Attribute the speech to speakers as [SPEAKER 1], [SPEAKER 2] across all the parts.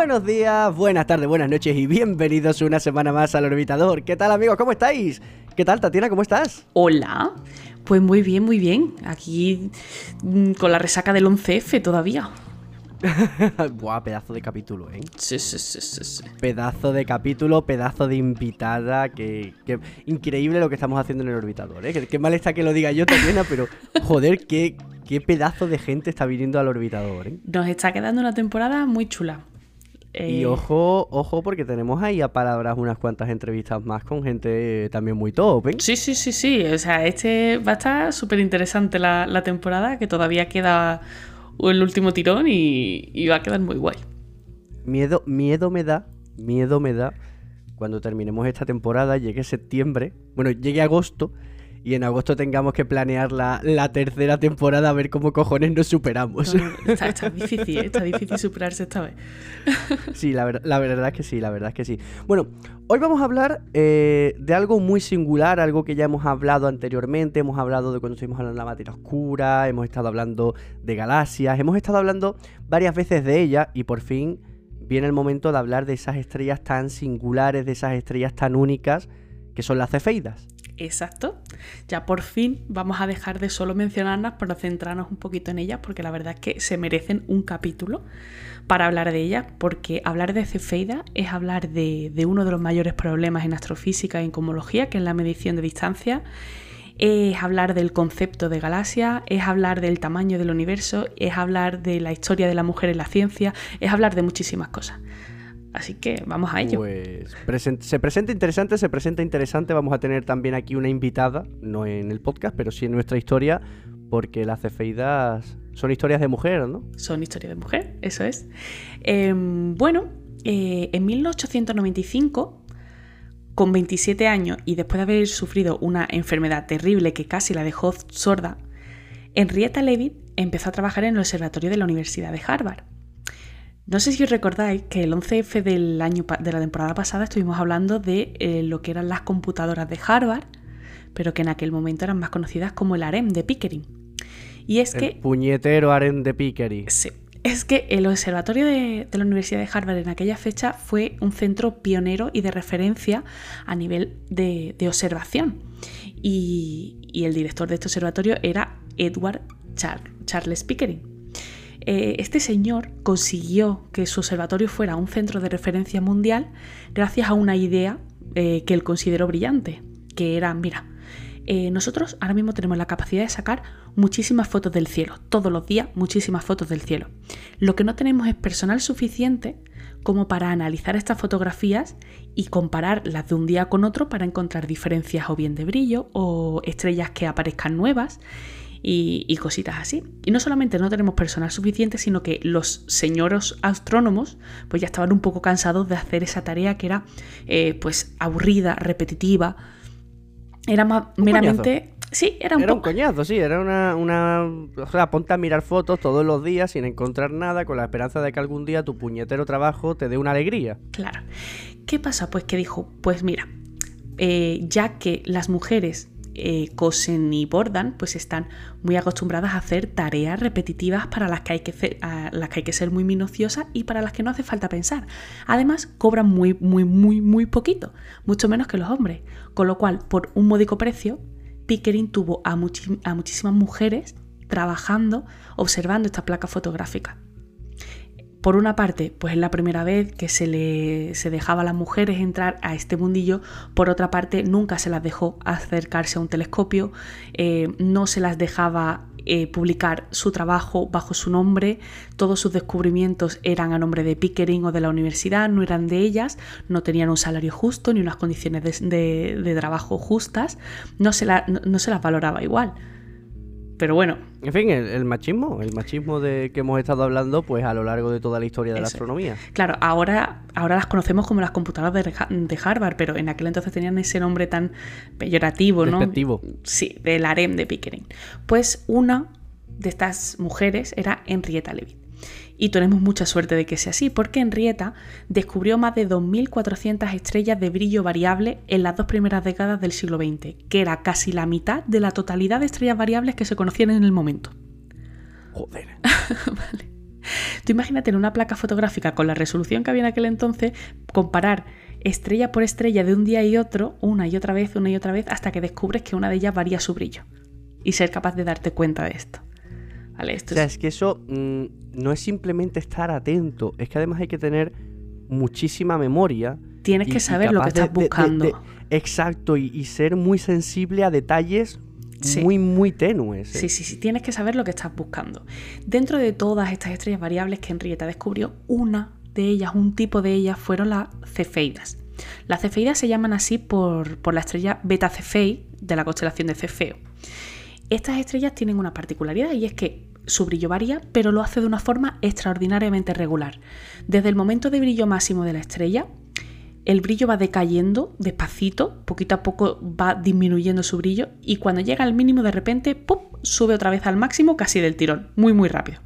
[SPEAKER 1] Buenos días, buenas tardes, buenas noches y bienvenidos una semana más al Orbitador. ¿Qué tal amigos? ¿Cómo estáis? ¿Qué tal Tatiana? ¿Cómo estás?
[SPEAKER 2] Hola. Pues muy bien, muy bien. Aquí mm, con la resaca del 11F todavía.
[SPEAKER 1] Buah, pedazo de capítulo, ¿eh?
[SPEAKER 2] Sí, sí, sí, sí, sí.
[SPEAKER 1] Pedazo de capítulo, pedazo de invitada, que, que- increíble lo que estamos haciendo en el orbitador, ¿eh? Qué mal está que lo diga yo, Tatiana, pero joder, qué, qué pedazo de gente está viniendo al orbitador, ¿eh?
[SPEAKER 2] Nos está quedando una temporada muy chula.
[SPEAKER 1] Y
[SPEAKER 2] Eh,
[SPEAKER 1] ojo, ojo, porque tenemos ahí a palabras unas cuantas entrevistas más con gente eh, también muy top, ¿eh?
[SPEAKER 2] Sí, sí, sí, sí. O sea, este va a estar súper interesante la, la temporada, que todavía queda el último tirón y, y va a quedar muy guay.
[SPEAKER 1] Miedo, miedo me da, miedo me da cuando terminemos esta temporada, llegue septiembre, bueno, llegue agosto, y en agosto tengamos que planear la, la tercera temporada a ver cómo cojones nos superamos.
[SPEAKER 2] No, no, está, está difícil, ¿eh? está difícil superarse esta vez.
[SPEAKER 1] Sí, la, ver- la verdad es que sí, la verdad es que sí. Bueno, hoy vamos a hablar eh, de algo muy singular, algo que ya hemos hablado anteriormente, hemos hablado de cuando estuvimos hablando de la materia oscura, hemos estado hablando de galaxias, hemos estado hablando varias veces de ella y por fin viene el momento de hablar de esas estrellas tan singulares, de esas estrellas tan únicas que son las cefeidas.
[SPEAKER 2] Exacto. Ya por fin vamos a dejar de solo mencionarlas para centrarnos un poquito en ellas, porque la verdad es que se merecen un capítulo para hablar de ellas, porque hablar de cefeida es hablar de, uno de los mayores problemas en astrofísica y en cosmología, que es la medición de distancia. Es hablar del concepto de galaxia, es hablar del tamaño del universo, es hablar de la historia de la mujer en la ciencia, es hablar de muchísimas cosas. Así que vamos a ello.
[SPEAKER 1] Pues se presenta interesante, se presenta interesante. Vamos a tener también aquí una invitada, no en el podcast, pero sí en nuestra historia, porque las cefeidas son historias de mujer, ¿no?
[SPEAKER 2] son historias de mujer, eso es. Eh, bueno, eh, en 1895, con 27 años y después de haber sufrido una enfermedad terrible que casi la dejó sorda, Henrietta Leavitt empezó a trabajar en el observatorio de la Universidad de Harvard. No sé si os recordáis que el 11F del año de la temporada pasada estuvimos hablando de eh, lo que eran las computadoras de Harvard, pero que en aquel momento eran más conocidas como el harem de Pickering. Y es
[SPEAKER 1] El
[SPEAKER 2] que
[SPEAKER 1] puñetero aren de Pickery.
[SPEAKER 2] Sí. Es que el observatorio de, de la Universidad de Harvard en aquella fecha fue un centro pionero y de referencia a nivel de, de observación. Y, y el director de este observatorio era Edward Char- Charles Pickering. Eh, este señor consiguió que su observatorio fuera un centro de referencia mundial gracias a una idea eh, que él consideró brillante, que era, mira, eh, nosotros ahora mismo tenemos la capacidad de sacar muchísimas fotos del cielo, todos los días muchísimas fotos del cielo. Lo que no tenemos es personal suficiente como para analizar estas fotografías y comparar las de un día con otro para encontrar diferencias o bien de brillo o estrellas que aparezcan nuevas y, y cositas así. Y no solamente no tenemos personal suficiente, sino que los señoros astrónomos pues ya estaban un poco cansados de hacer esa tarea que era eh, pues aburrida, repetitiva. Era más
[SPEAKER 1] Un
[SPEAKER 2] meramente... Sí, era un
[SPEAKER 1] Era un coñazo, sí, era una, una... O sea, ponte a mirar fotos todos los días sin encontrar nada con la esperanza de que algún día tu puñetero trabajo te dé una alegría.
[SPEAKER 2] Claro. ¿Qué pasa? Pues que dijo, pues mira, eh, ya que las mujeres eh, cosen y bordan, pues están muy acostumbradas a hacer tareas repetitivas para las que hay que, a las que, hay que ser muy minuciosas y para las que no hace falta pensar. Además, cobran muy, muy, muy, muy poquito, mucho menos que los hombres. Con lo cual, por un módico precio, Pickering tuvo a, a muchísimas mujeres trabajando, observando esta placa fotográfica. Por una parte, pues es la primera vez que se le se dejaba a las mujeres entrar a este mundillo. Por otra parte, nunca se las dejó acercarse a un telescopio, eh, no se las dejaba eh, publicar su trabajo bajo su nombre. Todos sus descubrimientos eran a nombre de Pickering o de la universidad, no eran de ellas, no tenían un salario justo ni unas condiciones de, de- trabajo justas, no se, la- no se las valoraba igual. Pero bueno,
[SPEAKER 1] En fin, el, el machismo, el machismo de que hemos estado hablando pues a lo largo de toda la historia de la astronomía.
[SPEAKER 2] Claro, ahora, ahora las conocemos como las computadoras de, de Harvard, pero en aquel entonces tenían ese nombre tan peyorativo, ¿no?
[SPEAKER 1] Despectivo.
[SPEAKER 2] Sí, del harem de Pickering. Pues una de estas mujeres era Henrietta Leavitt. Y tenemos mucha suerte de que sea así, porque Henrietta descubrió más de 2.400 estrellas de brillo variable en las dos primeras décadas del siglo XX, que era casi la mitad de la totalidad de estrellas variables que se conocían en el momento.
[SPEAKER 1] Joder.
[SPEAKER 2] Tú imagínate en una placa fotográfica con la resolución que había en aquel entonces, comparar estrella por estrella de un día y otro, una y otra vez, una y otra vez, hasta que descubres que una de ellas varía su brillo. Y ser capaz de darte cuenta de esto. ¿Vale? Esto
[SPEAKER 1] o sea, es, que eso mm, no es simplemente estar atento, es que además hay que tener muchísima memoria.
[SPEAKER 2] Tienes que saber lo que estás buscando.
[SPEAKER 1] exacto, y, ser muy sensible a detalles muy, muy tenues.
[SPEAKER 2] ¿eh? Sí, sí, sí, tienes que saber lo que estás buscando. Dentro de todas estas estrellas variables que Henrietta descubrió, una de ellas, un tipo de ellas, fueron las cefeidas. Las cefeidas se llaman así por, por la estrella Beta Cephei de la constelación de Cefeo. Estas estrellas tienen una particularidad y es que su brillo varía, pero lo hace de una forma extraordinariamente regular. Desde el momento de brillo máximo de la estrella, el brillo va decayendo despacito, poquito a poco va disminuyendo su brillo y cuando llega al mínimo de repente, ¡pum!, sube otra vez al máximo casi del tirón, muy muy rápido.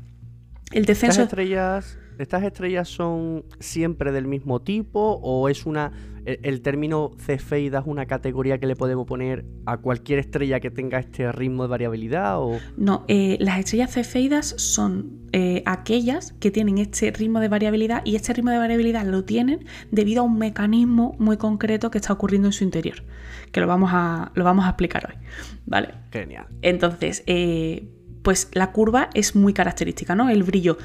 [SPEAKER 1] El descenso... Estrellas, ¿Estas estrellas son siempre del mismo tipo o es una el, término cefeida es una categoría que le podemos poner a cualquier estrella que tenga este ritmo de variabilidad? O...
[SPEAKER 2] No, eh, las estrellas cefeidas son eh, aquellas que tienen este ritmo de variabilidad y este ritmo de variabilidad lo tienen debido a un mecanismo muy concreto que está ocurriendo en su interior, que lo vamos a, lo vamos a explicar hoy. ¿Vale?
[SPEAKER 1] Genial.
[SPEAKER 2] Entonces, eh, pues la curva es muy característica, ¿no? El brillo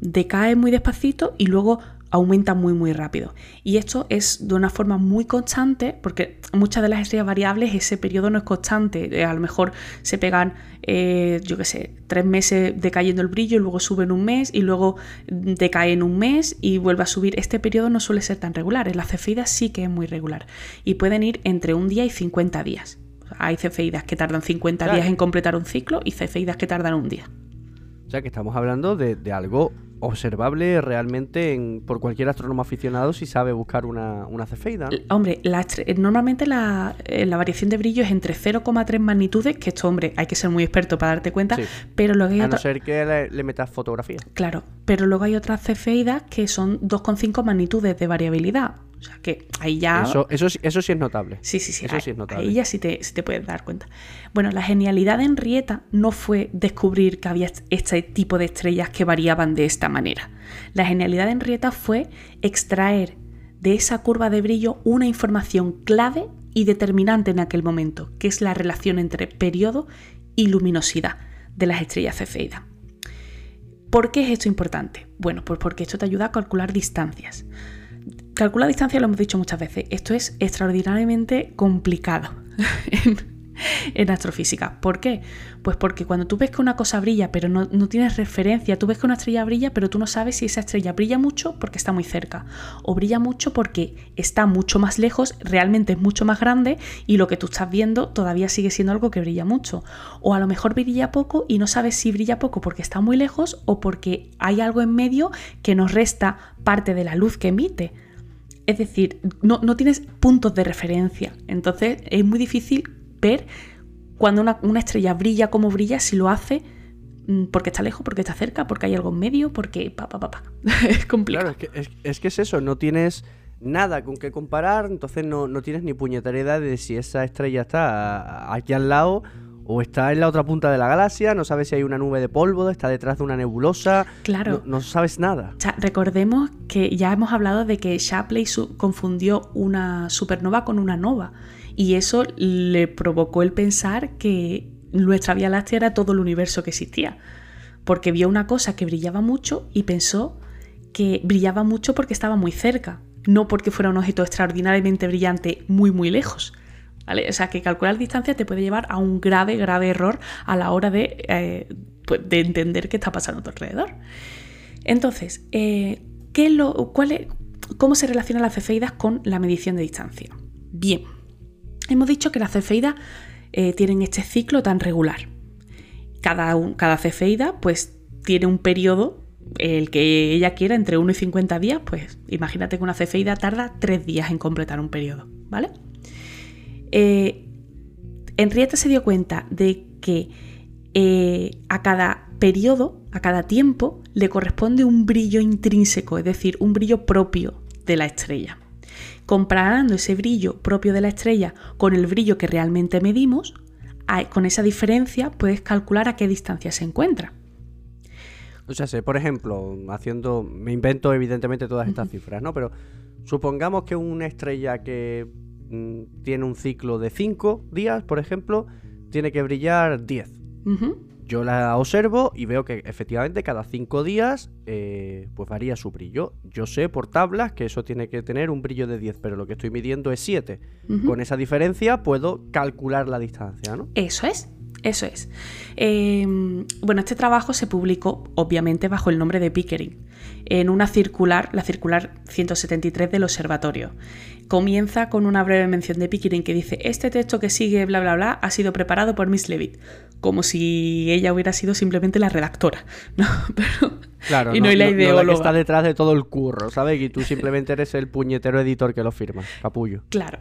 [SPEAKER 2] decae muy despacito y luego aumenta muy muy rápido. Y esto es de una forma muy constante, porque muchas de las estrellas variables ese periodo no es constante. Eh, a lo mejor se pegan, eh, yo qué sé, tres meses decayendo el brillo, y luego sube en un mes y luego decae en un mes y vuelve a subir. Este periodo no suele ser tan regular. En las cefeidas sí que es muy regular y pueden ir entre un día y 50 días. Hay cefeidas que tardan 50 días en completar un ciclo y cefeidas que tardan un día.
[SPEAKER 1] O sea que estamos hablando de, de algo observable realmente por cualquier astrónomo aficionado si sabe buscar una, una cefeida.
[SPEAKER 2] Hombre, normalmente la, eh, la, variación de brillo es entre 0,3 magnitudes, que esto, hombre, hay que ser muy experto para darte cuenta, pero luego hay
[SPEAKER 1] A no ser que le, metas fotografía.
[SPEAKER 2] Claro, pero luego hay otras cefeidas que son 2,5 magnitudes de variabilidad. O sea que ahí ya.
[SPEAKER 1] Eso, eso, eso sí es notable.
[SPEAKER 2] Sí, sí, sí. Eso sí es notable. Ahí ya sí te, sí te puedes dar cuenta. Bueno, la genialidad de Henrietta no fue descubrir que había este tipo de estrellas que variaban de esta manera. La genialidad de Henrietta fue extraer de esa curva de brillo una información clave y determinante en aquel momento, que es la relación entre periodo y luminosidad de las estrellas cefeidas. ¿Por qué es esto importante? Bueno, pues porque esto te ayuda a calcular distancias. Calcular distancia lo hemos dicho muchas veces. Esto es extraordinariamente complicado en, astrofísica. ¿Por qué? Pues porque cuando tú ves que una cosa brilla pero no, no, tienes referencia, tú ves que una estrella brilla pero tú no sabes si esa estrella brilla mucho porque está muy cerca o brilla mucho porque está mucho más lejos, realmente es mucho más grande y lo que tú estás viendo todavía sigue siendo algo que brilla mucho. O a lo mejor brilla poco y no sabes si brilla poco porque está muy lejos o porque hay algo en medio que nos resta parte de la luz que emite. Es decir, no, tienes puntos de referencia. Entonces es muy difícil ver cuando una, estrella brilla como brilla, si lo hace mm, porque está lejos, porque está cerca, porque hay algo en medio, porque pa, pa, pa, pa. es complicado.
[SPEAKER 1] Claro, es que es, eso, no tienes nada con qué comparar, entonces no, no tienes ni puñetera de si esa estrella está aquí al lado o está en la otra punta de la galaxia, no sabes si hay una nube de polvo, está detrás de una nebulosa.
[SPEAKER 2] Claro.
[SPEAKER 1] No, sabes nada.
[SPEAKER 2] recordemos que ya hemos hablado de que Shapley confundió una supernova con una nova. Y eso le provocó el pensar que nuestra Vía Láctea era todo el universo que existía. Porque vio una cosa que brillaba mucho y pensó que brillaba mucho porque estaba muy cerca, no porque fuera un objeto extraordinariamente brillante muy muy lejos. O sea, que calcular distancia te puede llevar a un grave, grave error a la hora de, eh, pues, de entender qué está pasando a tu alrededor. Entonces, eh, ¿qué lo, cuál ¿cómo se relacionan las cefeidas con la medición de distancia? Bien, hemos dicho que las cefeidas eh, tienen este ciclo tan regular. Cada, cada cefeida pues tiene un periodo el que ella quiera entre 1 y 50 días, pues imagínate que una cefeida tarda 3 días en completar un periodo, ¿vale? Eh, Henrietta se dio cuenta de que eh, a cada periodo, a cada tiempo, le corresponde un brillo intrínseco, es decir, un brillo propio de la estrella. Comparando ese brillo propio de la estrella con el brillo que realmente medimos, con esa diferencia puedes calcular a qué distancia se encuentra.
[SPEAKER 1] O sea, sé, por ejemplo, haciendo, me invento evidentemente todas estas cifras, ¿no? Pero supongamos que una estrella que tiene un ciclo de 5 días, por ejemplo, tiene que brillar 10. Yo la observo y veo que efectivamente cada 5 días eh, pues varía su brillo. Yo sé por tablas que eso tiene que tener un brillo de 10, pero lo que estoy midiendo es 7. Con esa diferencia puedo calcular la distancia, ¿no?
[SPEAKER 2] Eso es. Eso es. Em, bueno, este trabajo se publicó obviamente bajo el nombre de Pickering, en una circular, la circular 173 del observatorio. Comienza con una breve mención de Pickering que dice, este texto que sigue, bla, bla, bla, ha sido preparado por Miss Levitt, como si ella hubiera sido simplemente la redactora, ¿no? Pero,
[SPEAKER 1] claro, y no, la ideóloga. está detrás de todo el curro, ¿sabes? Y tú simplemente eres el puñetero editor que lo firma, capullo.
[SPEAKER 2] Claro,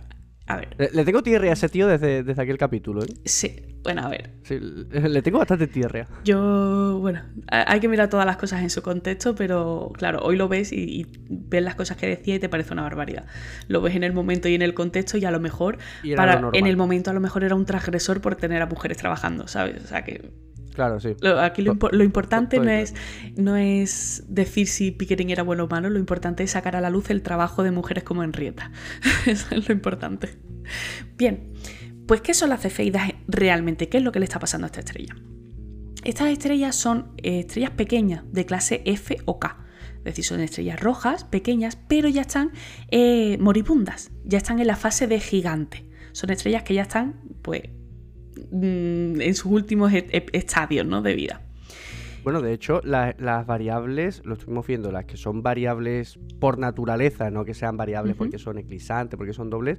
[SPEAKER 2] a ver.
[SPEAKER 1] Le, tengo tierra a ese tío desde, desde aquel capítulo, ¿eh?
[SPEAKER 2] Sí, bueno, a ver.
[SPEAKER 1] Sí, le tengo bastante tierra.
[SPEAKER 2] Yo, bueno, hay que mirar todas las cosas en su contexto, pero claro, hoy lo ves y, ves las cosas que decía y te parece una barbaridad. Lo ves en el momento y en el contexto y a lo mejor, para, en el momento a lo mejor era un transgresor por tener a mujeres trabajando, ¿sabes? O sea que
[SPEAKER 1] Claro, sí.
[SPEAKER 2] aquí lo, importante no es, no es decir si Pickering era bueno o malo, lo importante es sacar a la luz el trabajo de mujeres como Henrietta. Eso es lo importante. Bien, pues ¿qué son las cefeidas realmente? ¿Qué es lo que le está pasando a esta estrella? Estas estrellas son eh, estrellas pequeñas de clase F o K. Es decir, son estrellas rojas, pequeñas, pero ya están eh, moribundas, ya están en la fase de gigante. Son estrellas que ya están, pues, Mm, en sus últimos e-, e-, estadios ¿no? de vida.
[SPEAKER 1] Bueno, de hecho, las variables, lo estuvimos viendo, las que son variables por naturaleza, no que sean variables porque son eclipsantes, porque son dobles,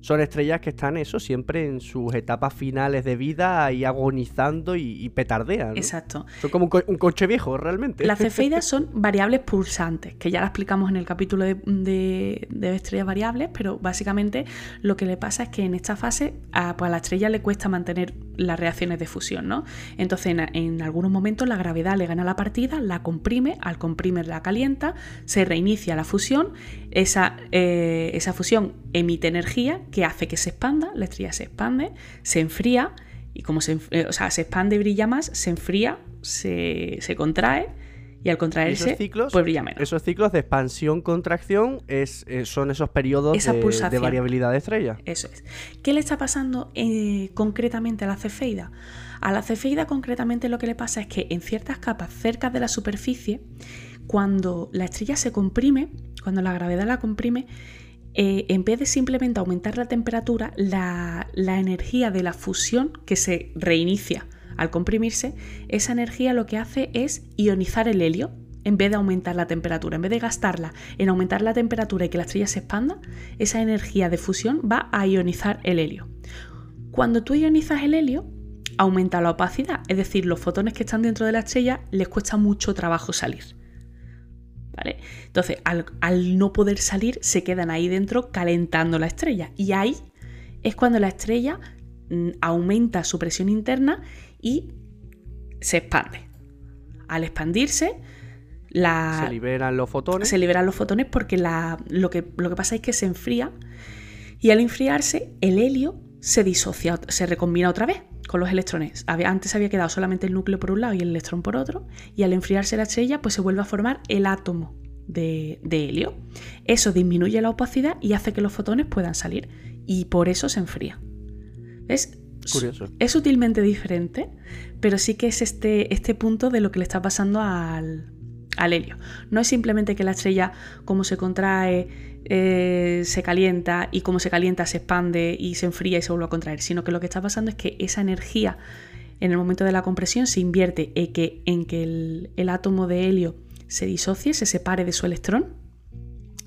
[SPEAKER 1] son estrellas que están eso siempre en sus etapas finales de vida ahí agonizando y, petardean.
[SPEAKER 2] Exacto.
[SPEAKER 1] Son como un, coche viejo, realmente.
[SPEAKER 2] Las cefeidas son variables pulsantes, que ya la explicamos en el capítulo de, estrellas variables, pero básicamente lo que le pasa es que en esta fase a, pues la estrella le cuesta mantener las reacciones de fusión, ¿no? Entonces en, algunos momentos la gravedad le gana la partida, la comprime, al comprimir la calienta, se reinicia la fusión, esa, eh, esa fusión emite energía que hace que se expanda, la estrella se expande, se enfría, y como se, eh, o sea, se expande y brilla más, se enfría, se, contrae, y al contraerse, pues brilla menos.
[SPEAKER 1] Esos ciclos de expansión-contracción es, eh, son esos periodos de, variabilidad de estrella.
[SPEAKER 2] Eso es. ¿Qué le está pasando eh, concretamente a la cefeida? A la cefeida concretamente lo que le pasa es que en ciertas capas cerca de la superficie, cuando la estrella se comprime, cuando la gravedad la comprime, eh, en vez de simplemente aumentar la temperatura, la, energía de la fusión que se reinicia al comprimirse, esa energía lo que hace es ionizar el helio en vez de aumentar la temperatura, en vez de gastarla en aumentar la temperatura y que la estrella se expanda, esa energía de fusión va a ionizar el helio. Cuando tú ionizas el helio, aumenta la opacidad, es decir, los fotones que están dentro de la estrella les cuesta mucho trabajo salir. Entonces, al, no poder salir, se quedan ahí dentro calentando la estrella. Y ahí es cuando la estrella mm, aumenta su presión interna y se expande. Al expandirse, la,
[SPEAKER 1] se liberan los fotones.
[SPEAKER 2] Se liberan los fotones porque lo, que, lo que pasa es que se enfría y al enfriarse el helio se disocia, se recombina otra vez con los electrones. Antes había quedado solamente el núcleo por un lado y el electrón por otro, y al enfriarse la estrella, pues se vuelve a formar el átomo de, helio. Eso disminuye la opacidad y hace que los fotones puedan salir, y por eso se enfría. ¿Ves?
[SPEAKER 1] Curioso.
[SPEAKER 2] Es sutilmente diferente, pero sí que es este, este punto de lo que le está pasando al, al helio. No es simplemente que la estrella, como se contrae, eh, se calienta y como se calienta se expande y se enfría y se vuelve a contraer, sino que lo que está pasando es que esa energía en el momento de la compresión se invierte en que, en que el, átomo de helio se disocie, se separe de su electrón,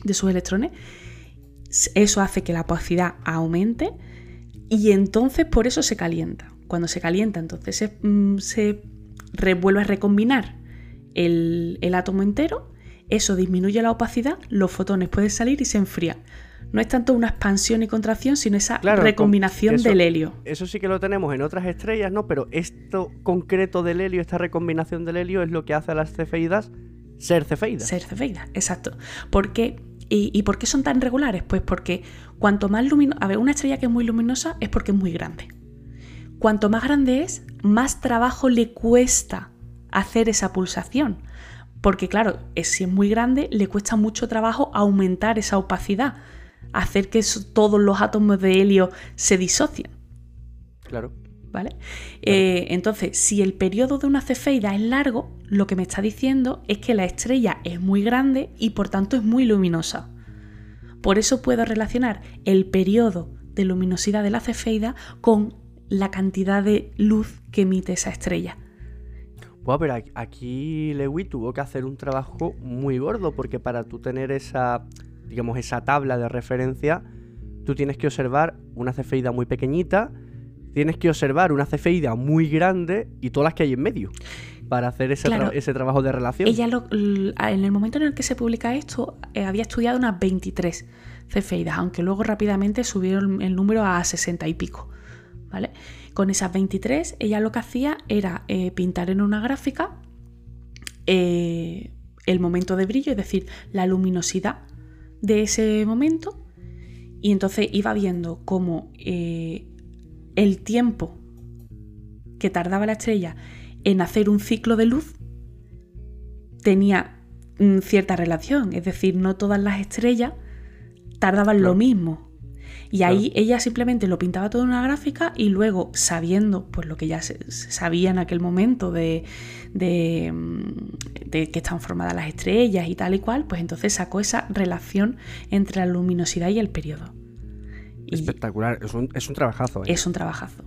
[SPEAKER 2] de sus electrones. Eso hace que la opacidad aumente y entonces por eso se calienta. Cuando se calienta, entonces se, mm, vuelve a recombinar el, el átomo entero eso disminuye la opacidad, los fotones pueden salir y se enfrían. No es tanto una expansión y contracción, sino esa recombinación del helio.
[SPEAKER 1] Eso sí que lo tenemos en otras estrellas, ¿no? Pero esto concreto del helio, esta recombinación del helio, es lo que hace a las cefeidas ser cefeidas.
[SPEAKER 2] Ser cefeidas, exacto. ¿Por qué? ¿Y, por qué son tan regulares? Pues porque cuanto más luminosa... A ver, una estrella que es muy luminosa es porque es muy grande. Cuanto más grande es, más trabajo le cuesta hacer esa pulsación. Porque claro, si es muy grande, le cuesta mucho trabajo aumentar esa opacidad, hacer que todos los átomos de helio se disocien.
[SPEAKER 1] Claro.
[SPEAKER 2] ¿Vale? Eh, entonces, si el periodo de una cefeida es largo, lo que me está diciendo es que la estrella es muy grande y por tanto es muy luminosa. Por eso puedo relacionar el periodo de luminosidad de la cefeida con la cantidad de luz que emite esa estrella.
[SPEAKER 1] Bueno, pero aquí Lewis tuvo que hacer un trabajo muy gordo porque para tú tener esa, digamos, esa tabla de referencia, tú tienes que observar una cefeida muy pequeñita, tienes que observar una cefeida muy grande y todas las que hay en medio para hacer ese, ese trabajo de relación.
[SPEAKER 2] Ella en el momento en el que se publica esto eh, había estudiado unas 23 cefeidas, aunque luego rápidamente subieron el número a 60 y pico. ¿vale? Con esas 23 ella lo que hacía era eh, pintar en una gráfica eh, el momento de brillo, es decir, la luminosidad de ese momento y entonces iba viendo cómo eh, el tiempo que tardaba la estrella en hacer un ciclo de luz tenía mm, cierta relación, es decir, no todas las estrellas tardaban lo mismo. Y ahí ella simplemente lo pintaba todo en una gráfica y luego, sabiendo pues lo que ya se, sabía en aquel momento de, de, mm, de, que están formadas las estrellas y tal y cual, pues entonces sacó esa relación entre la luminosidad y el periodo.
[SPEAKER 1] Espectacular, es un, es un trabajazo.
[SPEAKER 2] ¿eh? Es un trabajazo.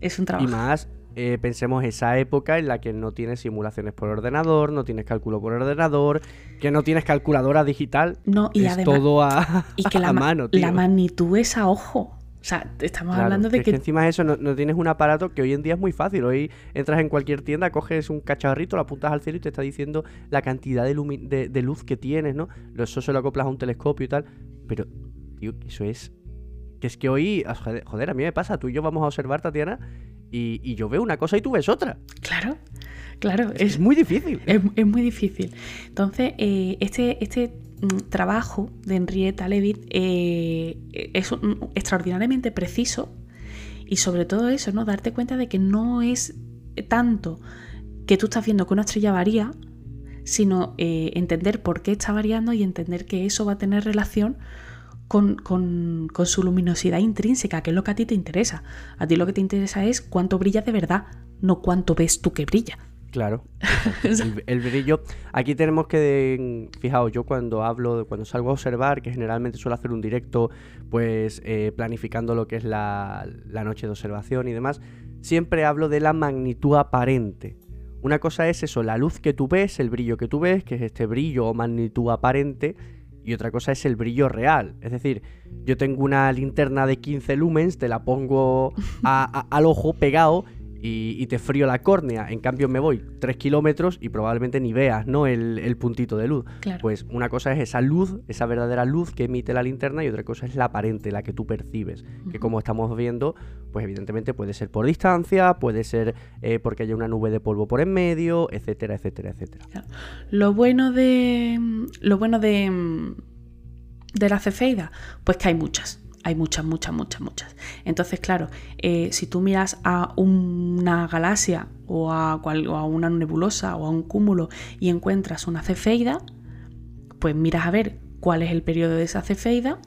[SPEAKER 2] Es un trabajo.
[SPEAKER 1] Y más, eh, pensemos esa época en la que no tienes simulaciones por ordenador, no tienes cálculo por ordenador, que no tienes calculadora digital.
[SPEAKER 2] No, y
[SPEAKER 1] es
[SPEAKER 2] además,
[SPEAKER 1] todo a,
[SPEAKER 2] y que la,
[SPEAKER 1] mano. Tío.
[SPEAKER 2] La magnitud es a ojo. O sea, estamos hablando de
[SPEAKER 1] que...
[SPEAKER 2] que...
[SPEAKER 1] encima de eso no, no, tienes un aparato que hoy en día es muy fácil. Hoy entras en cualquier tienda, coges un cacharrito, lo apuntas al cielo y te está diciendo la cantidad de, de, de luz que tienes, ¿no? Eso se lo acoplas a un telescopio y tal. Pero, tío, eso es que es que hoy, joder, a mí me pasa, tú y yo vamos a observar, Tatiana, y, y yo veo una cosa y tú ves otra.
[SPEAKER 2] Claro, claro.
[SPEAKER 1] Es, es muy difícil.
[SPEAKER 2] Es, es, muy difícil. Entonces, eh, este, este trabajo de Henrietta Leavitt eh, es un, extraordinariamente preciso y sobre todo eso, ¿no? Darte cuenta de que no es tanto que tú estás viendo que una estrella varía, sino eh, entender por qué está variando y entender que eso va a tener relación con, con, con, su luminosidad intrínseca, que es lo que a ti te interesa. A ti lo que te interesa es cuánto brilla de verdad, no cuánto ves tú que brilla.
[SPEAKER 1] Claro. el, el, brillo. Aquí tenemos que. Fijaos, yo cuando hablo, cuando salgo a observar, que generalmente suelo hacer un directo, pues eh, planificando lo que es la, la noche de observación y demás, siempre hablo de la magnitud aparente. Una cosa es eso, la luz que tú ves, el brillo que tú ves, que es este brillo o magnitud aparente, y otra cosa es el brillo real. Es decir, yo tengo una linterna de 15 lumens, te la pongo al ojo pegado y, y, te frío la córnea. En cambio, me voy 3 kilómetros y probablemente ni veas ¿no? el, el puntito de luz.
[SPEAKER 2] Claro.
[SPEAKER 1] Pues una cosa es esa luz, esa verdadera luz que emite la linterna, y otra cosa es la aparente, la que tú percibes. Uh -huh. Que como estamos viendo, pues evidentemente puede ser por distancia, puede ser eh, porque haya una nube de polvo por en medio, etcétera, etcétera, etcétera.
[SPEAKER 2] Claro. Lo bueno de. Lo bueno de. de la cefeida, pues que hay muchas hay muchas, muchas, muchas, muchas. Entonces, claro, eh, si tú miras a una galaxia o a, cual, o a, una nebulosa o a un cúmulo y encuentras una cefeida, pues miras a ver cuál es el periodo de esa cefeida,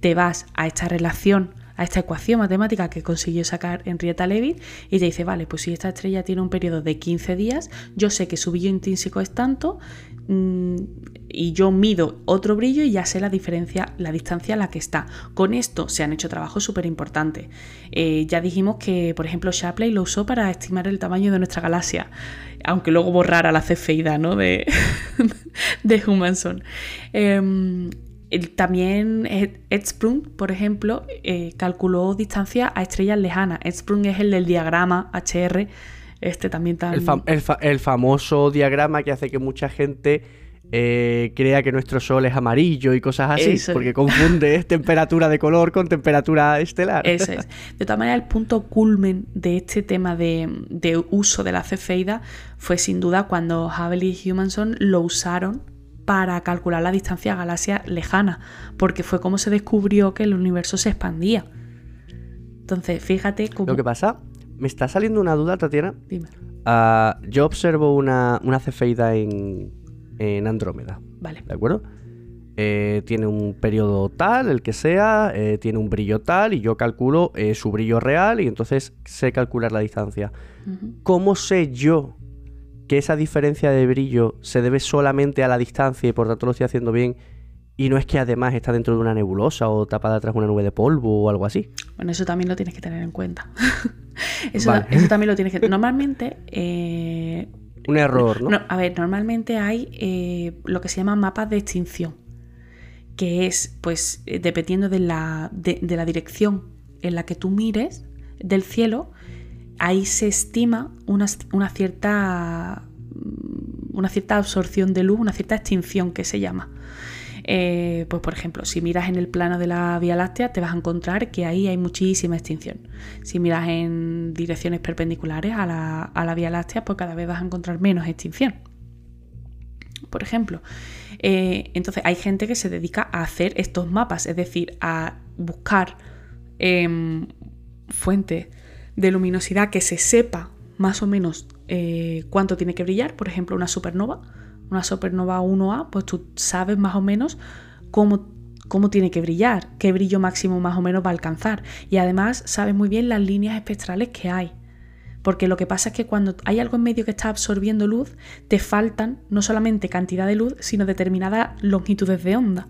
[SPEAKER 2] te vas a esta relación, a esta ecuación matemática que consiguió sacar Henrietta Leavitt y te dice, vale, pues si esta estrella tiene un periodo de 15 días, yo sé que su brillo intrínseco es tanto, mmm, y yo mido otro brillo y ya sé la diferencia, la distancia a la que está. Con esto se han hecho trabajos súper importantes. Eh, ya dijimos que, por ejemplo, Shapley lo usó para estimar el tamaño de nuestra galaxia, aunque luego borrara la cefeida ¿no? de, de Humanson. Eh, también Ed Sprung, por ejemplo, eh, calculó distancia a estrellas lejanas. Ed Sprung es el del diagrama HR. Este también tan...
[SPEAKER 1] el, fam el, fa el famoso diagrama que hace que mucha gente eh, crea que nuestro sol es amarillo y cosas así, Eso. porque confunde temperatura de color con temperatura estelar.
[SPEAKER 2] Eso es. De todas maneras, el punto culmen de este tema de, de uso de la cefeida fue sin duda cuando Hubble y Humanson lo usaron para calcular la distancia a galaxias lejanas, porque fue como se descubrió que el universo se expandía. Entonces, fíjate cómo...
[SPEAKER 1] Lo que pasa, me está saliendo una duda, Tatiana.
[SPEAKER 2] Dime.
[SPEAKER 1] ah, yo observo una, una cefeida en, en Andrómeda,
[SPEAKER 2] Vale.
[SPEAKER 1] ¿de acuerdo? Eh, tiene un periodo tal, el que sea, eh, tiene un brillo tal y yo calculo eh, su brillo real y entonces sé calcular la distancia. ¿Cómo sé yo que esa diferencia de brillo se debe solamente a la distancia y por tanto lo estoy haciendo bien y no es que además está dentro de una nebulosa o tapada tras una nube de polvo o algo así?
[SPEAKER 2] Bueno, eso también lo tienes que tener en cuenta. eso,
[SPEAKER 1] Vale.
[SPEAKER 2] eso también lo tienes que... Normalmente... eh,
[SPEAKER 1] Un error, ¿no?
[SPEAKER 2] no, a ver, normalmente hay eh, lo que se llaman mapas de extinción, que es, pues, eh, dependiendo de la, de, de la dirección en la que tú mires del cielo, ahí se estima una, una cierta mm, una cierta absorción de luz, una cierta extinción que se llama. Eh, pues por ejemplo, si miras en el plano de la Vía Láctea, te vas a encontrar que ahí hay muchísima extinción. Si miras en direcciones perpendiculares a la, a la Vía Láctea, pues cada vez vas a encontrar menos extinción. Por ejemplo, Eh, entonces hay gente que se dedica a hacer estos mapas, es decir, a buscar em, fuentes de luminosidad que se sepa más o menos eh, cuánto tiene que brillar. Por ejemplo, una supernova, una supernova 1A, pues tú sabes más o menos cómo, cómo tiene que brillar, qué brillo máximo más o menos va a alcanzar. Y además sabes muy bien las líneas espectrales que hay. Porque lo que pasa es que cuando hay algo en medio que está absorbiendo luz, te faltan no solamente cantidad de luz, sino determinadas longitudes de onda.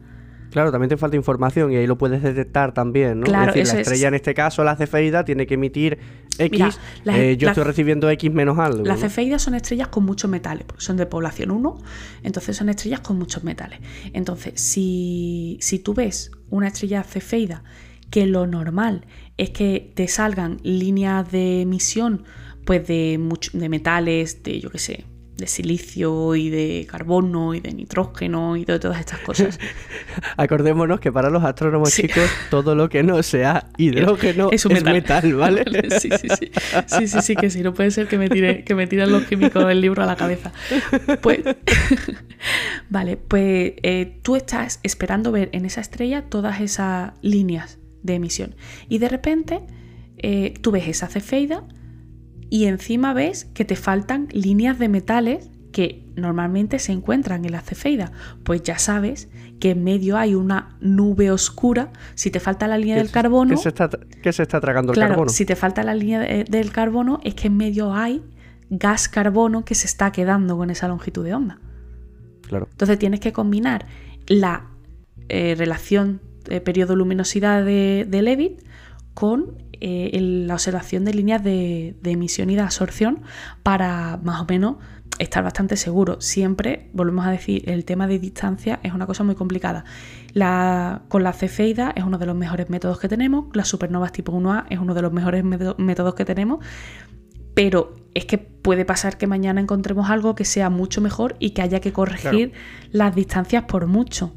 [SPEAKER 1] Claro, también te falta información y ahí lo puedes detectar también, ¿no?
[SPEAKER 2] Claro,
[SPEAKER 1] es decir, la
[SPEAKER 2] es.
[SPEAKER 1] estrella en este caso, la cefeida, tiene que emitir X.
[SPEAKER 2] Mira, las-
[SPEAKER 1] eh, yo
[SPEAKER 2] las-
[SPEAKER 1] estoy recibiendo X menos algo.
[SPEAKER 2] Las
[SPEAKER 1] ¿no?
[SPEAKER 2] cefeidas son estrellas con muchos metales, porque son de población 1, entonces son estrellas con muchos metales. Entonces, si, si tú ves una estrella cefeida que lo normal es que te salgan líneas de emisión pues de, much- de metales, de yo qué sé, de silicio y de carbono y de nitrógeno y de todas estas cosas.
[SPEAKER 1] Acordémonos que para los astrónomos
[SPEAKER 2] Sí.
[SPEAKER 1] chicos, todo lo que no sea hidrógeno es,
[SPEAKER 2] un
[SPEAKER 1] metal. ¿vale?
[SPEAKER 2] Sí, sí, sí. Sí, sí, sí, que sí. No puede ser que me, tire, que me tiren los químicos del libro a la cabeza. Pues. vale, pues eh, tú estás esperando ver en esa estrella todas esas líneas de emisión. Y de repente eh, tú ves esa cefeida y encima ves que te faltan líneas de metales que normalmente se encuentran en la cefeida. Pues ya sabes que en medio hay una nube oscura. Si te falta la línea
[SPEAKER 1] ¿Qué
[SPEAKER 2] del carbono.
[SPEAKER 1] ¿Qué se está, qué se está tragando el
[SPEAKER 2] Claro,
[SPEAKER 1] carbono?
[SPEAKER 2] si te falta la línea de- del carbono, es que en medio hay gas carbono que se está quedando con esa longitud de onda.
[SPEAKER 1] Claro.
[SPEAKER 2] Entonces tienes que combinar la eh, relación de periodo-luminosidad de, de Leavitt con eh, el- la observación de líneas de, de emisión y de absorción para más o menos estar bastante seguro. Siempre, volvemos a decir, el tema de distancia es una cosa muy complicada. La, con la cefeida es uno de los mejores métodos que tenemos, las supernovas tipo 1A es uno de los mejores método- métodos que tenemos, pero es que puede pasar que mañana encontremos algo que sea mucho mejor y que haya que corregir las distancias por mucho.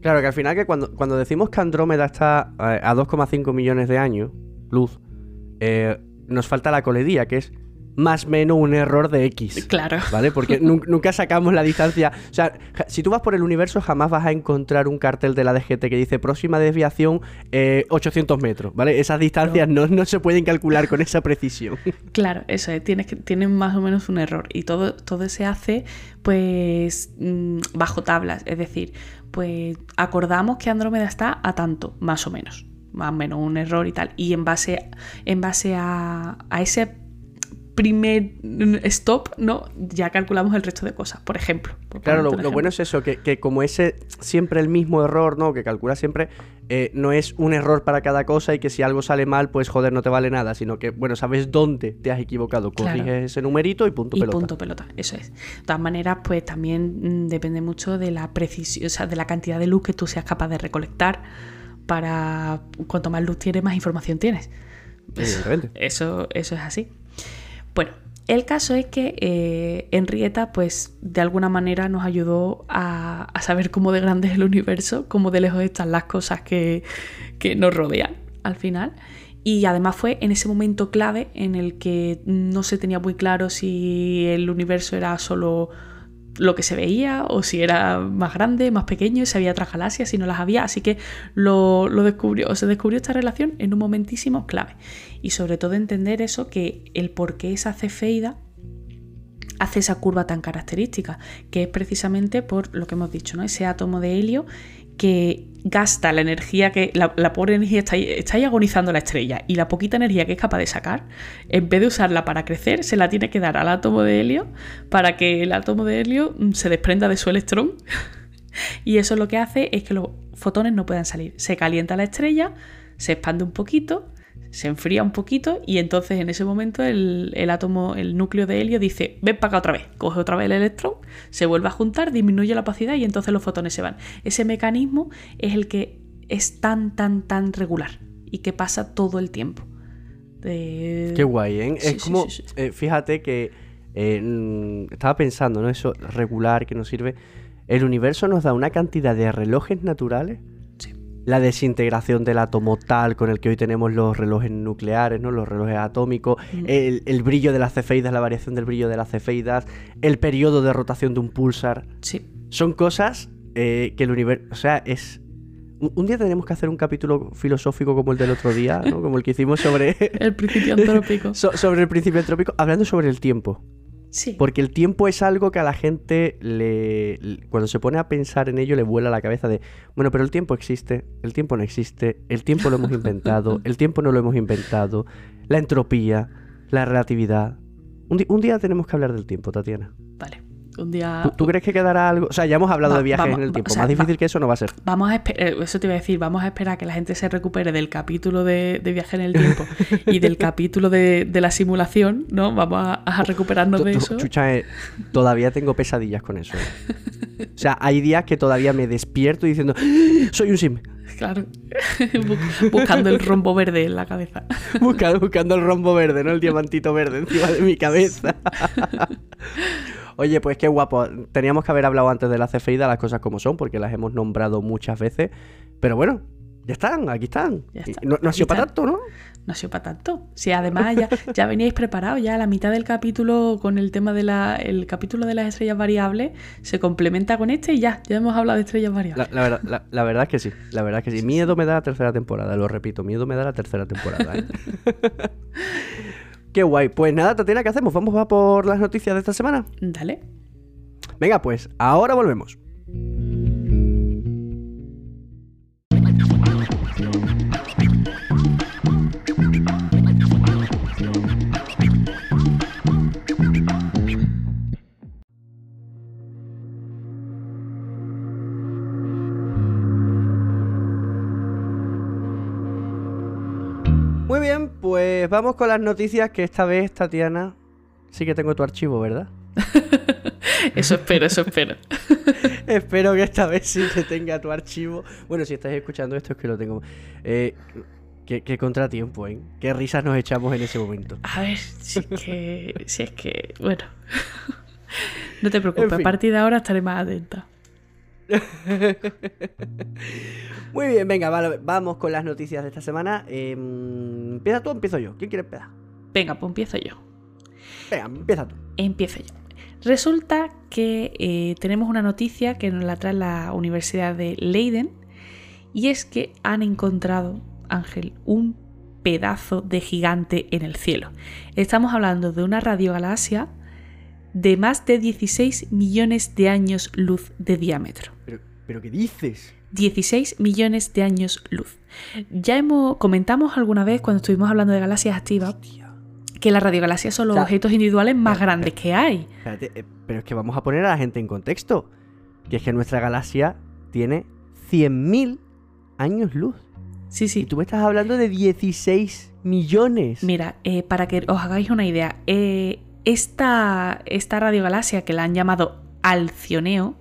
[SPEAKER 1] Claro, que al final que cuando, cuando decimos que Andrómeda está eh, a 2,5 millones de años, luz, eh, nos falta la coledía, que es más o menos un error de X.
[SPEAKER 2] Claro.
[SPEAKER 1] ¿Vale? Porque nun- nunca sacamos la distancia. O sea, si tú vas por el universo, jamás vas a encontrar un cartel de la DGT que dice próxima desviación eh, 800 metros, ¿vale? Esas distancias no, no se pueden calcular con esa precisión.
[SPEAKER 2] Claro, eso es, tienes que, más o menos un error y todo, todo se hace pues mm, bajo tablas, es decir, pues acordamos que Andrómeda está a tanto, más o menos, más o menos un error y tal, y en base, en base a, a ese primer stop, ¿no? Ya calculamos el resto de cosas, por ejemplo. por
[SPEAKER 1] Claro, lo, bueno es eso, que, que como ese siempre el mismo error, ¿no? Que calcula siempre, eh, no es un error para cada cosa y que si algo sale mal, pues joder, no te vale nada, sino que, bueno, sabes dónde te has equivocado,
[SPEAKER 2] Claro.
[SPEAKER 1] corriges ese numerito y punto
[SPEAKER 2] y
[SPEAKER 1] pelota.
[SPEAKER 2] punto pelota, eso es. De todas maneras, pues también mm, depende mucho de la precisión, o sea, de la cantidad de luz que tú seas capaz de recolectar para cuanto más luz tienes, más información tienes. Eso, eso es así. Bueno, el caso es que eh, Henrietta, pues de alguna manera nos ayudó a, a saber cómo de grande es el universo, cómo de lejos están las cosas que, que nos rodean al final. Y además fue en ese momento clave en el que no se tenía muy claro si el universo era solo lo que se veía o si era más grande, más pequeño, si había otras galaxias, si no las había. Así que lo, lo descubrió, o se descubrió esta relación en un momentísimo clave. Y sobre todo entender eso, que el por qué esa cefeida hace esa curva tan característica, que es precisamente por lo que hemos dicho, ¿no? Ese átomo de helio que gasta la energía que. La, pobre energía está ahí, está ahí, agonizando la estrella. Y la poquita energía que es capaz de sacar, en vez de usarla para crecer, se la tiene que dar al átomo de helio para que el átomo de helio mm, se desprenda de su electrón. y eso lo que hace es que los fotones no puedan salir. Se calienta la estrella, se expande un poquito se enfría un poquito y entonces en ese momento el, átomo, el núcleo de helio dice, ven para acá otra vez, coge otra vez el electrón, se vuelve a juntar, disminuye la opacidad y entonces los fotones se van. Ese mecanismo es el que es tan, tan, tan regular y que pasa todo el tiempo.
[SPEAKER 1] Qué guay, ¿eh? es como, eh, fíjate que eh, estaba pensando, ¿no? Eso regular que nos sirve. El universo nos da una cantidad de relojes naturales la desintegración del átomo tal con el que hoy tenemos los relojes nucleares, ¿no? los relojes atómicos, mm. el, brillo de las cefeidas, la variación del brillo de las cefeidas, el periodo de rotación de un pulsar.
[SPEAKER 2] Sí.
[SPEAKER 1] Son cosas eh, que el universo. O sea, es. Un, día tenemos que hacer un capítulo filosófico como el del otro día, ¿no? como el que hicimos sobre.
[SPEAKER 2] el principio antrópico.
[SPEAKER 1] sobre el principio antrópico, hablando sobre el tiempo. Porque el tiempo es algo que a la gente le, cuando se pone a pensar en ello le vuela la cabeza de, bueno, pero el tiempo existe, el tiempo no existe, el tiempo lo hemos inventado, el tiempo no lo hemos inventado, la entropía, la relatividad. un día tenemos que hablar del tiempo, Tatiana.
[SPEAKER 2] Vale. Un día...
[SPEAKER 1] ¿Tú, crees que quedará algo? O sea, ya hemos hablado de viajes en el tiempo. Más difícil que eso no va a ser.
[SPEAKER 2] Vamos a eh, eso te iba a decir, vamos a esperar a que la gente se recupere del capítulo de, viaje en el tiempo y del capítulo de, la simulación, ¿no? Vamos a, recuperarnos de eso.
[SPEAKER 1] Chucha, eh, todavía tengo pesadillas con eso. Eh. O sea, hay días que todavía me despierto diciendo, ¡Ah! soy un sim.
[SPEAKER 2] Claro, buscando el rombo verde en la cabeza.
[SPEAKER 1] Buscando, buscando el rombo verde, ¿no? El diamantito verde encima de mi cabeza. Oye, pues qué guapo. Teníamos que haber hablado antes de la cefeida, las cosas como son, porque las hemos nombrado muchas veces. Pero bueno, ya están, aquí están. No, ha sido para tanto, ¿no?
[SPEAKER 2] No ha sido para tanto. Si además ya, ya veníais preparados, ya la mitad del capítulo con el tema del el capítulo de las estrellas variables se complementa con este y ya, ya hemos hablado de estrellas variables.
[SPEAKER 1] La, verdad, la, verdad es que sí, la verdad es que sí. Miedo me da la tercera temporada, lo repito, miedo me da la tercera temporada. ¿eh? Qué guay. Pues nada, Tatiana, ¿qué hacemos? ¿Vamos a por las noticias de esta semana?
[SPEAKER 2] Dale.
[SPEAKER 1] Venga, pues, ahora volvemos. Vamos con las noticias que esta vez, Tatiana, sí que tengo tu archivo, ¿verdad?
[SPEAKER 2] eso espero, eso espero.
[SPEAKER 1] espero que esta vez sí que tenga tu archivo. Bueno, si estás escuchando esto es que lo tengo. Eh, qué, contratiempo, ¿eh? Qué risas nos echamos en ese momento.
[SPEAKER 2] A ver, si es que... Si es que... Bueno. no te preocupes, a partir de ahora estaré más atenta.
[SPEAKER 1] Muy bien, venga, vamos con las noticias de esta semana. Em, ¿Empieza tú o empiezo yo? ¿Quién quiere empezar?
[SPEAKER 2] Venga, pues empiezo yo.
[SPEAKER 1] Venga, empieza tú.
[SPEAKER 2] Empiezo yo. Resulta que eh, tenemos una noticia que nos la trae la Universidad de Leiden y es que han encontrado, Ángel, un pedazo de gigante en el cielo. Estamos hablando de una radiogalaxia de más de 16 millones de años luz de diámetro.
[SPEAKER 1] ¿Pero, pero qué dices?
[SPEAKER 2] 16 millones de años luz. Ya hemos comentamos alguna vez cuando estuvimos hablando de galaxias activas que las radiogalaxias son los objetos individuales más grandes que hay.
[SPEAKER 1] Eh, pero es que vamos a poner a la gente en contexto. Que es que nuestra galaxia tiene 100.000 años luz.
[SPEAKER 2] Sí, sí.
[SPEAKER 1] Y tú me estás hablando de 16 millones.
[SPEAKER 2] Mira, eh, para que os hagáis una idea, eh, esta, esta radiogalaxia que la han llamado Alcioneo,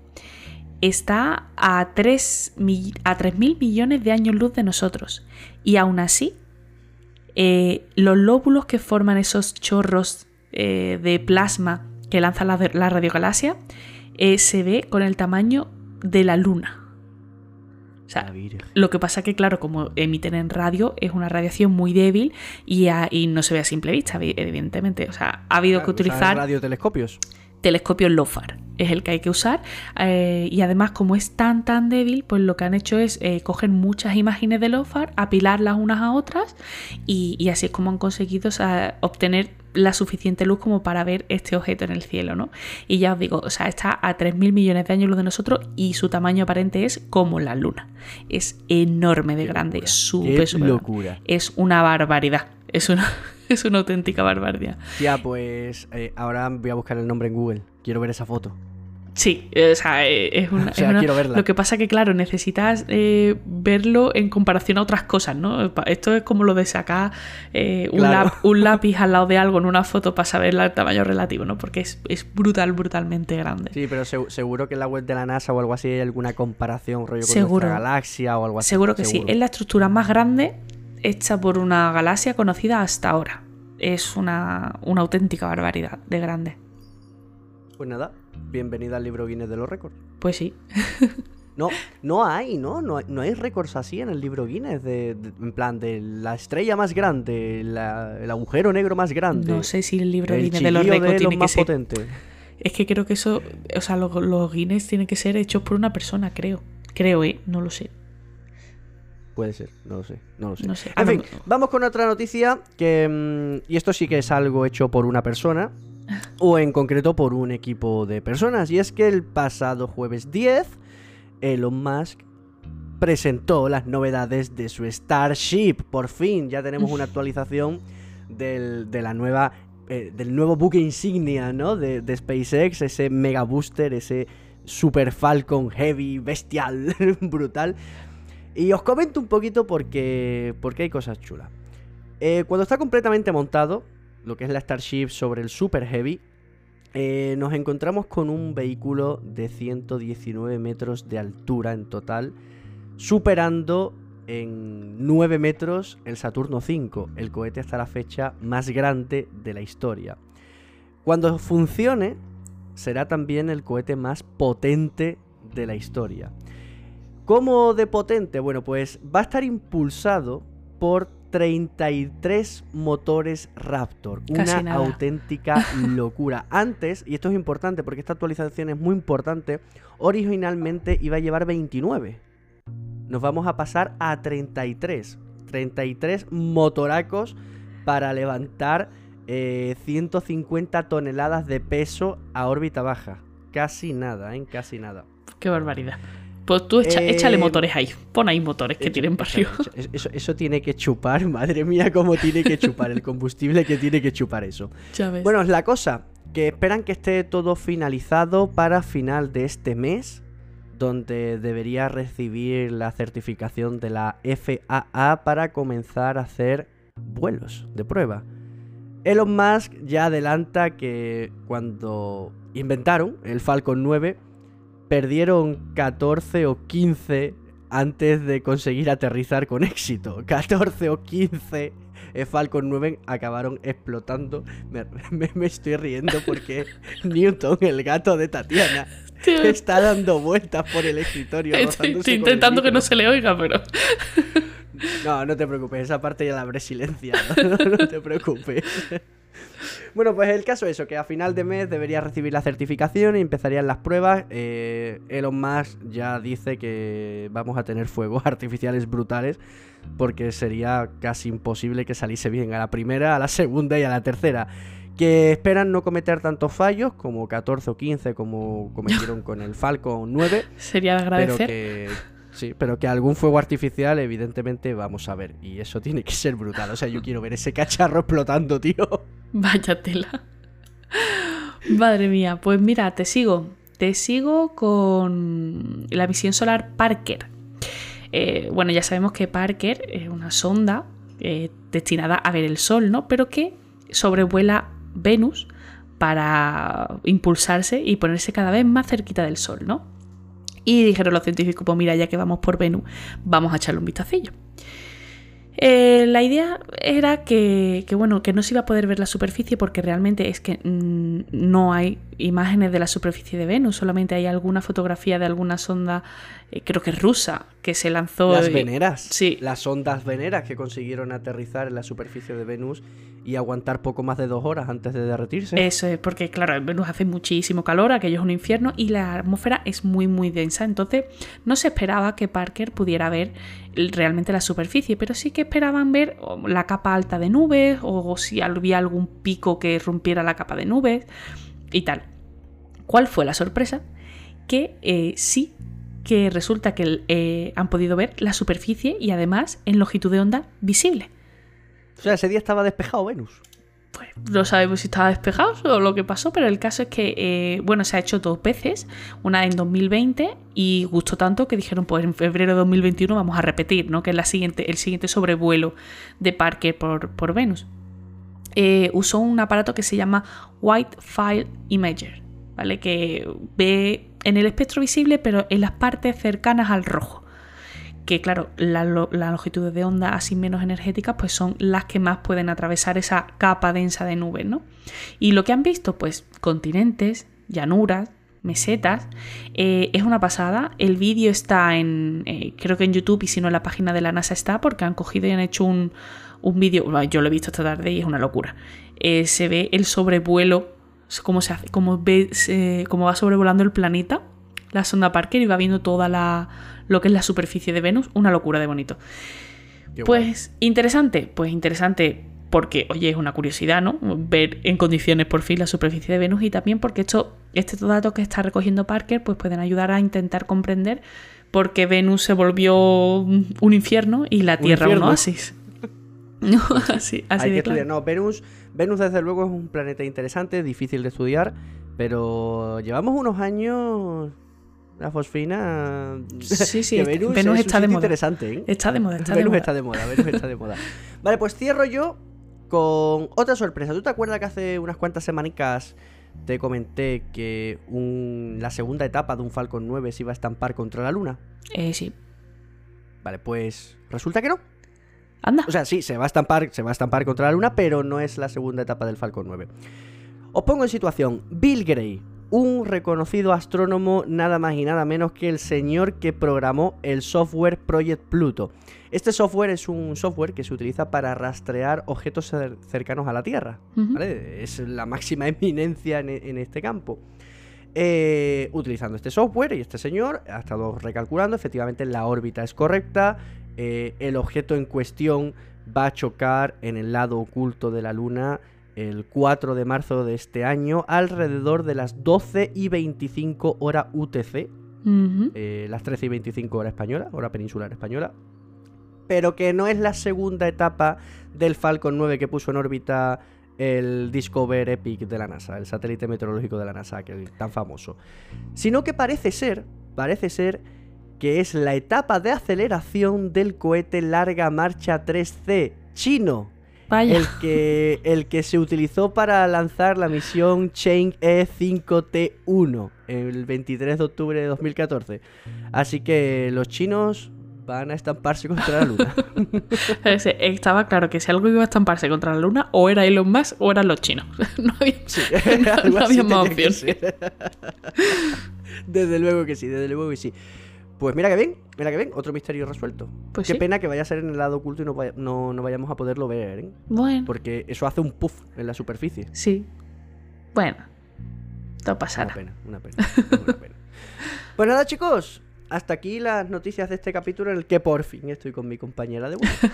[SPEAKER 2] está a 3.000 a millones de años luz de nosotros. Y aún así, eh, los lóbulos que forman esos chorros eh, de plasma que lanza la, radiogalaxia eh, se ve con el tamaño de la luna. O sea, lo que pasa que, claro, como emiten en radio, es una radiación muy débil y, no se ve a simple vista, evidentemente. O sea, ha habido que utilizar.
[SPEAKER 1] radiotelescopios.
[SPEAKER 2] Telescopio LOFAR es el que hay que usar eh, y además como es tan tan débil pues lo que han hecho es eh, coger muchas imágenes de LOFAR apilarlas unas a otras y, así es como han conseguido obtener la suficiente luz como para ver este objeto en el cielo, ¿no? Y ya os digo, o sea, está a 3.000 millones de años luz de nosotros y su tamaño aparente es como la luna. Es enorme de grande, súper, súper
[SPEAKER 1] locura.
[SPEAKER 2] Es una barbaridad. Es una, es una auténtica barbaridad.
[SPEAKER 1] Ya, pues eh, ahora voy a buscar el nombre en Google. Quiero ver esa foto.
[SPEAKER 2] Sí, o sea, eh, es una. quiero verla. Lo que pasa que, claro, necesitas eh, verlo en comparación a otras cosas, ¿no? Esto es como lo de sacar un, lápiz al lado de algo en una foto para saber el tamaño relativo, ¿no? Porque es, brutal, brutalmente grande.
[SPEAKER 1] Sí, pero seguro que en la web de la NASA o algo así hay alguna comparación, rollo con seguro. galaxia o algo así.
[SPEAKER 2] Seguro que sí. Es la estructura más grande hecha por una galaxia conocida hasta ahora. Es una, auténtica barbaridad de grande.
[SPEAKER 1] Pues nada, bienvenida al libro Guinness de los récords.
[SPEAKER 2] Pues sí.
[SPEAKER 1] No, no hay, ¿no? No, hay récords así en el libro Guinness, de, en plan de la estrella más grande, el agujero negro más grande.
[SPEAKER 2] No sé si el libro Guinness de los récords tiene que ser... Potente. Es que creo que eso, o sea, los, los Guinness tienen que ser hechos por una persona, creo. Creo, ¿eh? No lo sé.
[SPEAKER 1] Puede ser, no lo sé, no lo sé. En fin, vamos con otra noticia que... Mm, y esto sí que es algo hecho por una persona, o en concreto por un equipo de personas. Y es que el pasado jueves 10, Elon Musk presentó las novedades de su Starship. Por fin, ya tenemos una actualización del, de la nueva, eh, del nuevo buque insignia, ¿no? De, de SpaceX, ese mega booster, ese Super Falcon Heavy, bestial, brutal. Y os comento un poquito porque, porque hay cosas chulas. Eh, cuando está completamente montado, lo que es la Starship sobre el Super Heavy, eh, nos encontramos con un vehículo de 119 metros de altura en total, superando en 9 metros el Saturno 5, el cohete hasta la fecha más grande de la historia. Cuando funcione, será también el cohete más potente de la historia. ¿Cómo de potente? Bueno, pues va a estar impulsado por 33 motores Raptor. una auténtica locura. Antes, y esto es importante porque esta actualización es muy importante, originalmente iba a llevar 29. Nos vamos a pasar a 33. 33 motoracos para levantar 150 eh, toneladas de peso a órbita baja. Casi nada, ¿eh? Casi nada.
[SPEAKER 2] Qué barbaridad. Pues tú échale eh, motores ahí. Pon ahí motores que tienen para
[SPEAKER 1] Eso, tiene que chupar, madre mía, cómo tiene que chupar el combustible que tiene que chupar eso. Bueno, es la cosa, que esperan que esté todo finalizado para final de este mes, donde debería recibir la certificación de la FAA para comenzar a hacer vuelos de prueba. Elon Musk ya adelanta que cuando inventaron el Falcon 9, perdieron 14 o 15 antes de conseguir aterrizar con éxito. 14 o 15 Falcon 9 acabaron explotando. Me, estoy riendo porque Newton, el gato de Tatiana, está dando vueltas por el escritorio.
[SPEAKER 2] Estoy, intentando que no se le oiga, pero...
[SPEAKER 1] No, no te preocupes, esa parte ya la habré silenciado. no te preocupes. Bueno, pues el caso es eso, que a final de mes debería recibir la certificación y empezarían las pruebas. Eh, Elon Musk ya dice que vamos a tener fuegos artificiales brutales porque sería casi imposible que saliese bien a la primera, a la segunda y a la tercera. Que esperan no cometer tantos fallos como 14 o 15 como cometieron con el Falcon 9.
[SPEAKER 2] Sería de agradecer.
[SPEAKER 1] Pero Sí, pero que algún fuego artificial, evidentemente, vamos a ver. Y eso tiene que ser brutal. O sea, yo quiero ver ese cacharro explotando, tío.
[SPEAKER 2] Vaya tela. Madre mía, pues mira, te sigo. Te sigo con la misión solar Parker. Eh, bueno, ya sabemos que Parker es una sonda eh, destinada a ver el Sol, ¿no? Pero que sobrevuela Venus para impulsarse y ponerse cada vez más cerquita del Sol, ¿no? Y dijeron los científicos, pues mira, ya que vamos por Venus, vamos a echarle un vistacillo. Eh, la idea era que, que, bueno, que no se iba a poder ver la superficie porque realmente es que mm, no hay imágenes de la superficie de Venus, solamente hay alguna fotografía de alguna sonda, eh, creo que rusa, que se lanzó.
[SPEAKER 1] Las veneras.
[SPEAKER 2] Sí.
[SPEAKER 1] Las sondas veneras que consiguieron aterrizar en la superficie de Venus y aguantar poco más de dos horas antes de derretirse.
[SPEAKER 2] Eso es, porque claro, en Venus hace muchísimo calor, aquello es un infierno y la atmósfera es muy muy densa, entonces no se esperaba que Parker pudiera ver realmente la superficie, pero sí que esperaban ver la capa alta de nubes o si había algún pico que rompiera la capa de nubes y tal. ¿Cuál fue la sorpresa? Que eh, sí, que resulta que eh, han podido ver la superficie y además en longitud de onda visible.
[SPEAKER 1] O sea, ese día estaba despejado Venus.
[SPEAKER 2] Pues no sabemos si estaba despejado o lo que pasó, pero el caso es que, eh, bueno, se ha hecho dos veces, una en 2020 y gustó tanto que dijeron, pues en febrero de 2021 vamos a repetir, ¿no? Que es la siguiente, el siguiente sobrevuelo de Parker por, por Venus. Eh, usó un aparato que se llama White File Imager, ¿vale? Que ve en el espectro visible, pero en las partes cercanas al rojo que claro, las la longitudes de onda así menos energéticas pues son las que más pueden atravesar esa capa densa de nubes, ¿no? Y lo que han visto, pues continentes, llanuras, mesetas, eh, es una pasada. El vídeo está en, eh, creo que en YouTube y si no en la página de la NASA está porque han cogido y han hecho un, un vídeo, yo lo he visto esta tarde y es una locura. Eh, se ve el sobrevuelo, cómo se hace, cómo, ve, cómo va sobrevolando el planeta, la sonda Parker y va viendo toda la lo que es la superficie de Venus, una locura de bonito. pues interesante, pues interesante porque, oye, es una curiosidad, ¿no? Ver en condiciones por fin la superficie de Venus y también porque esto, estos datos que está recogiendo Parker pues pueden ayudar a intentar comprender por qué Venus se volvió un infierno y la Tierra un, oasis.
[SPEAKER 1] así, así Hay que estudiar. No, Venus, Venus desde luego es un planeta interesante, difícil de estudiar, pero llevamos unos años la fosfina.
[SPEAKER 2] Sí, sí, Venus, está de moda.
[SPEAKER 1] interesante, ¿eh?
[SPEAKER 2] Está de moda, está
[SPEAKER 1] Venus
[SPEAKER 2] de moda.
[SPEAKER 1] está de moda, Venus está de moda. Vale, pues cierro yo con otra sorpresa. ¿Tú te acuerdas que hace unas cuantas semanicas te comenté que la segunda etapa de un Falcon 9 se iba a estampar contra la Luna?
[SPEAKER 2] Eh, sí.
[SPEAKER 1] Vale, pues resulta que no.
[SPEAKER 2] Anda.
[SPEAKER 1] O sea, sí, se va a estampar, se va a estampar contra la Luna, pero no es la segunda etapa del Falcon 9. Os pongo en situación. Bill Gray, un reconocido astrónomo nada más y nada menos que el señor que programó el software Project Pluto. Este software es un software que se utiliza para rastrear objetos cercanos a la Tierra. Es la máxima eminencia en, este campo. Eh, utilizando este software y este señor ha estado recalculando, efectivamente la órbita es correcta, eh, el objeto en cuestión va a chocar en el lado oculto de la Luna el 4 de marzo de este año, alrededor de las 12 y 25 hora UTC, eh, las 13 y 25 hora española, hora peninsular española, pero que no es la segunda etapa del Falcon 9 que puso en órbita el Discover Epic de la NASA, el satélite meteorológico de la NASA, que es tan famoso, sino que parece ser, parece ser que es la etapa de aceleración del cohete Larga Marcha 3C chino el que, el que se utilizó para lanzar la misión Chain E5T1 el 23 de octubre de 2014. Así que los chinos van a estamparse contra la luna.
[SPEAKER 2] Estaba claro que si algo iba a estamparse contra la luna, o era Elon Musk o eran los chinos. No había, no había más opciones.
[SPEAKER 1] Desde luego que sí, desde luego que sí. Pues mira que bien, mira que bien, otro misterio resuelto.
[SPEAKER 2] Pues
[SPEAKER 1] Qué pena que vaya a ser en el lado oculto y no, no, vayamos a poderlo ver, ¿eh?
[SPEAKER 2] Bueno.
[SPEAKER 1] Porque eso hace un puff en la superficie.
[SPEAKER 2] Sí. Bueno, todo pasará.
[SPEAKER 1] Una pena, una pena. una pena. pues nada, chicos, hasta aquí las noticias de este capítulo en el que por fin estoy con mi compañera de vuelta.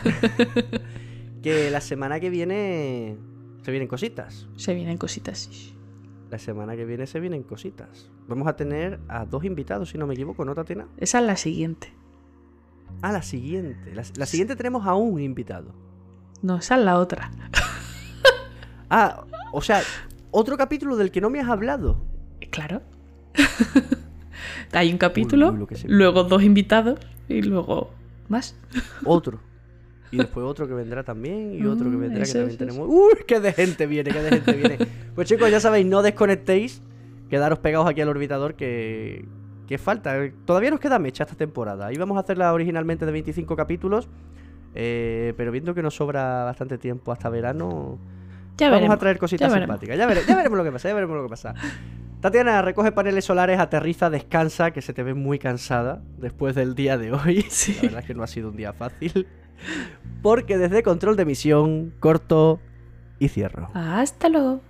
[SPEAKER 1] que la semana que viene se vienen cositas.
[SPEAKER 2] Se vienen cositas, sí.
[SPEAKER 1] La semana que viene se vienen cositas. Vamos a tener a dos invitados, si no me equivoco, ¿no, Tatiana?
[SPEAKER 2] Esa es la siguiente.
[SPEAKER 1] Ah, la siguiente. La, siguiente tenemos a un invitado.
[SPEAKER 2] No, esa es la otra.
[SPEAKER 1] ah, o sea, otro capítulo del que no me has hablado.
[SPEAKER 2] Claro. Hay un capítulo, luego dos invitados y luego más.
[SPEAKER 1] Otro. Y después otro que vendrá también y otro que mm, vendrá que también tenemos. ¡Uy! ¡Qué de gente viene! ¡Qué de gente viene! Pues chicos, ya sabéis, no desconectéis. Quedaros pegados aquí al orbitador que, que falta. Todavía nos queda mecha esta temporada. Íbamos a hacerla originalmente de 25 capítulos. Eh, pero viendo que nos sobra bastante tiempo hasta verano,
[SPEAKER 2] Ya
[SPEAKER 1] vamos
[SPEAKER 2] veremos.
[SPEAKER 1] a traer cositas
[SPEAKER 2] ya
[SPEAKER 1] simpáticas. Ya, vere- ya veremos lo que pasa, ya veremos lo que pasa. Tatiana, recoge paneles solares, aterriza, descansa, que se te ve muy cansada después del día de hoy.
[SPEAKER 2] Sí.
[SPEAKER 1] La verdad es que no ha sido un día fácil. Porque desde control de misión, corto y cierro.
[SPEAKER 2] Hasta luego.